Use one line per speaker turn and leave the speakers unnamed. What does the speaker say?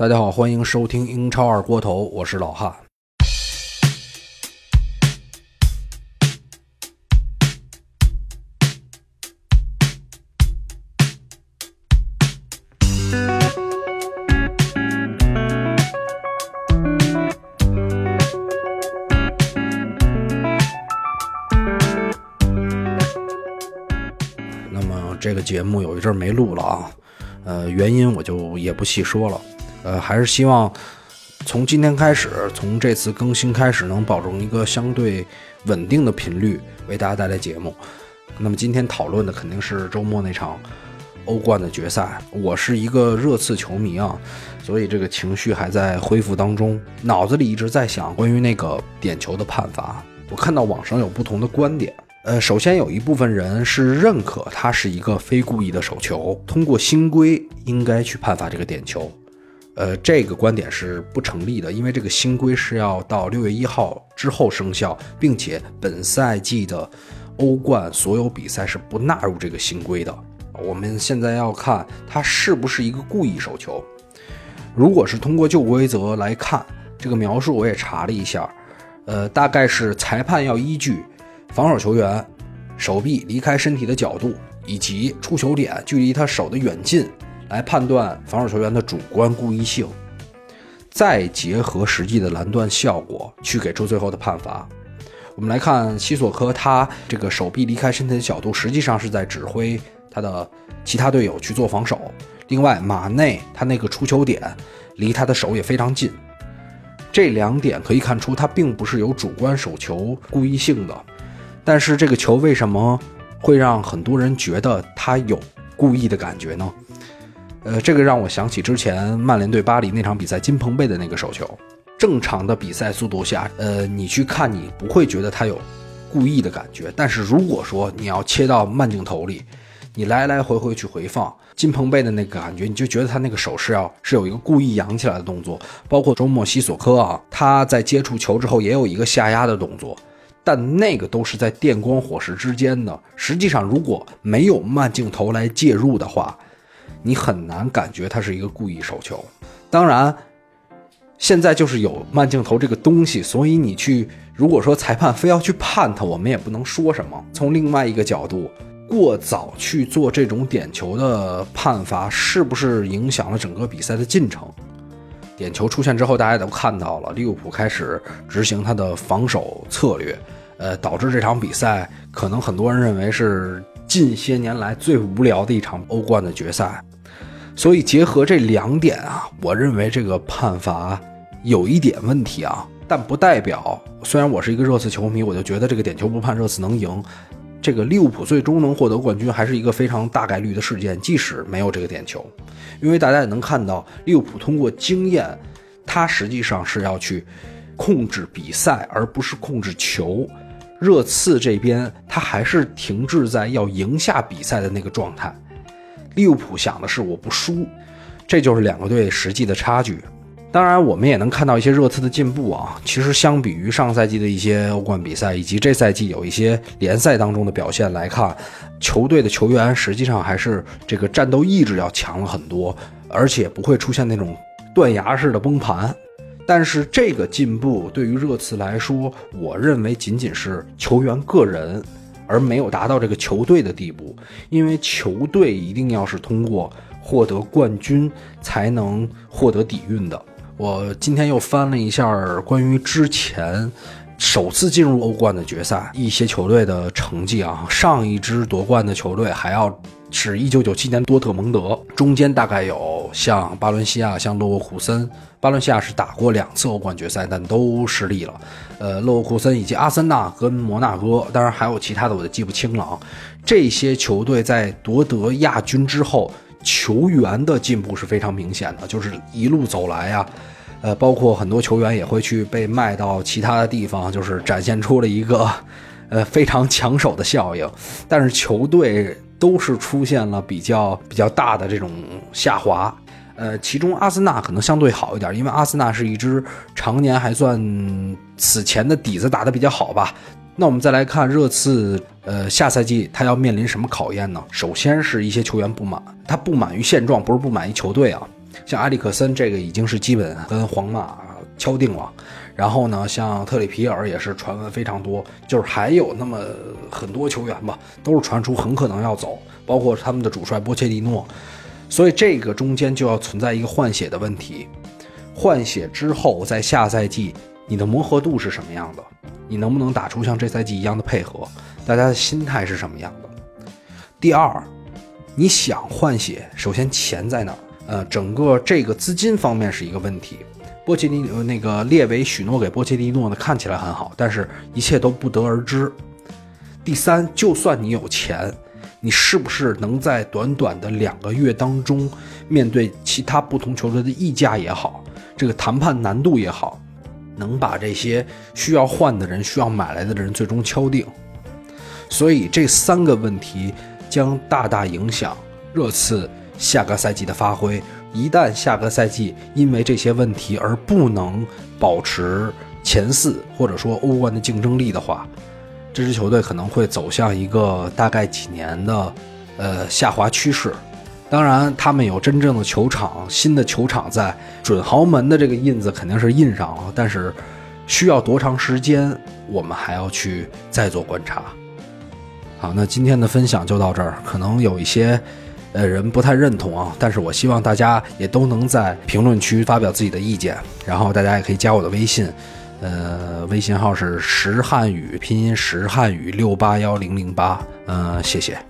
大家好，欢迎收听英超二锅头，我是老汉。那么这个节目有一阵没录了啊，呃，原因我就也不细说了，呃，还是希望从今天开始，从这次更新开始，能保证一个相对稳定的频率，为大家带来节目。那么今天讨论的肯定是周末那场欧冠的决赛。我是一个热刺球迷啊，所以这个情绪还在恢复当中，脑子里一直在想关于那个点球的判罚。我看到网上有不同的观点。呃，首先有一部分人是认可他是一个非故意的手球，通过新规应该去判罚这个点球。呃，这个观点是不成立的，因为这个新规是要到六月一号之后生效，并且本赛季的欧冠所有比赛是不纳入这个新规的。我们现在要看他是不是一个故意手球。如果是通过旧规则来看，这个描述我也查了一下，呃，大概是裁判要依据。防守球员手臂离开身体的角度，以及出球点距离他手的远近，来判断防守球员的主观故意性，再结合实际的拦断效果，去给出最后的判罚。我们来看西索科，他这个手臂离开身体的角度，实际上是在指挥他的其他队友去做防守。另外，马内他那个出球点离他的手也非常近，这两点可以看出他并不是有主观手球故意性的。但是这个球为什么会让很多人觉得他有故意的感觉呢？呃，这个让我想起之前曼联对巴黎那场比赛金彭贝的那个手球。正常的比赛速度下，呃，你去看你不会觉得他有故意的感觉。但是如果说你要切到慢镜头里，你来来回回去回放金彭贝的那个感觉，你就觉得他那个手是要是有一个故意扬起来的动作。包括周末西索科啊，他在接触球之后也有一个下压的动作。但那个都是在电光火石之间的。实际上，如果没有慢镜头来介入的话，你很难感觉他是一个故意手球。当然，现在就是有慢镜头这个东西，所以你去如果说裁判非要去判他，我们也不能说什么。从另外一个角度，过早去做这种点球的判罚，是不是影响了整个比赛的进程？点球出现之后，大家都看到了，利物浦开始执行他的防守策略，呃，导致这场比赛可能很多人认为是近些年来最无聊的一场欧冠的决赛。所以结合这两点啊，我认为这个判罚有一点问题啊，但不代表虽然我是一个热刺球迷，我就觉得这个点球不判热刺能赢。这个利物浦最终能获得冠军，还是一个非常大概率的事件。即使没有这个点球，因为大家也能看到，利物浦通过经验，他实际上是要去控制比赛，而不是控制球。热刺这边，他还是停滞在要赢下比赛的那个状态。利物浦想的是我不输，这就是两个队实际的差距。当然，我们也能看到一些热刺的进步啊。其实，相比于上赛季的一些欧冠比赛，以及这赛季有一些联赛当中的表现来看，球队的球员实际上还是这个战斗意志要强了很多，而且不会出现那种断崖式的崩盘。但是，这个进步对于热刺来说，我认为仅仅是球员个人，而没有达到这个球队的地步。因为球队一定要是通过获得冠军才能获得底蕴的。我今天又翻了一下关于之前首次进入欧冠的决赛一些球队的成绩啊，上一支夺冠的球队还要是一九九七年多特蒙德，中间大概有像巴伦西亚、像勒沃库森，巴伦西亚是打过两次欧冠决赛，但都失利了。呃，勒沃库森以及阿森纳跟摩纳哥，当然还有其他的，我就记不清了啊。这些球队在夺得亚军之后。球员的进步是非常明显的，就是一路走来呀，呃，包括很多球员也会去被卖到其他的地方，就是展现出了一个，呃，非常抢手的效应。但是球队都是出现了比较比较大的这种下滑，呃，其中阿森纳可能相对好一点，因为阿森纳是一支常年还算此前的底子打得比较好吧。那我们再来看热刺，呃，下赛季他要面临什么考验呢？首先是一些球员不满，他不满于现状，不是不满于球队啊。像埃里克森这个已经是基本跟皇马敲定了。然后呢，像特里皮尔也是传闻非常多，就是还有那么很多球员吧，都是传出很可能要走，包括他们的主帅波切蒂诺。所以这个中间就要存在一个换血的问题。换血之后，在下赛季你的磨合度是什么样的？你能不能打出像这赛季一样的配合？大家的心态是什么样的？第二，你想换血，首先钱在哪儿？呃，整个这个资金方面是一个问题。波切蒂诺那个列维许诺给波切蒂诺呢，看起来很好，但是一切都不得而知。第三，就算你有钱，你是不是能在短短的两个月当中，面对其他不同球队的溢价也好，这个谈判难度也好，能把这些需要换的人、需要买来的人最终敲定？所以这三个问题将大大影响热刺下个赛季的发挥。一旦下个赛季因为这些问题而不能保持前四，或者说欧冠的竞争力的话，这支球队可能会走向一个大概几年的呃下滑趋势。当然，他们有真正的球场，新的球场在准豪门的这个印子肯定是印上了，但是需要多长时间，我们还要去再做观察。好，那今天的分享就到这儿，可能有一些。呃，人不太认同啊，但是我希望大家也都能在评论区发表自己的意见，然后大家也可以加我的微信，呃，微信号是石汉语拼音石汉语六八幺零零八，嗯，谢谢。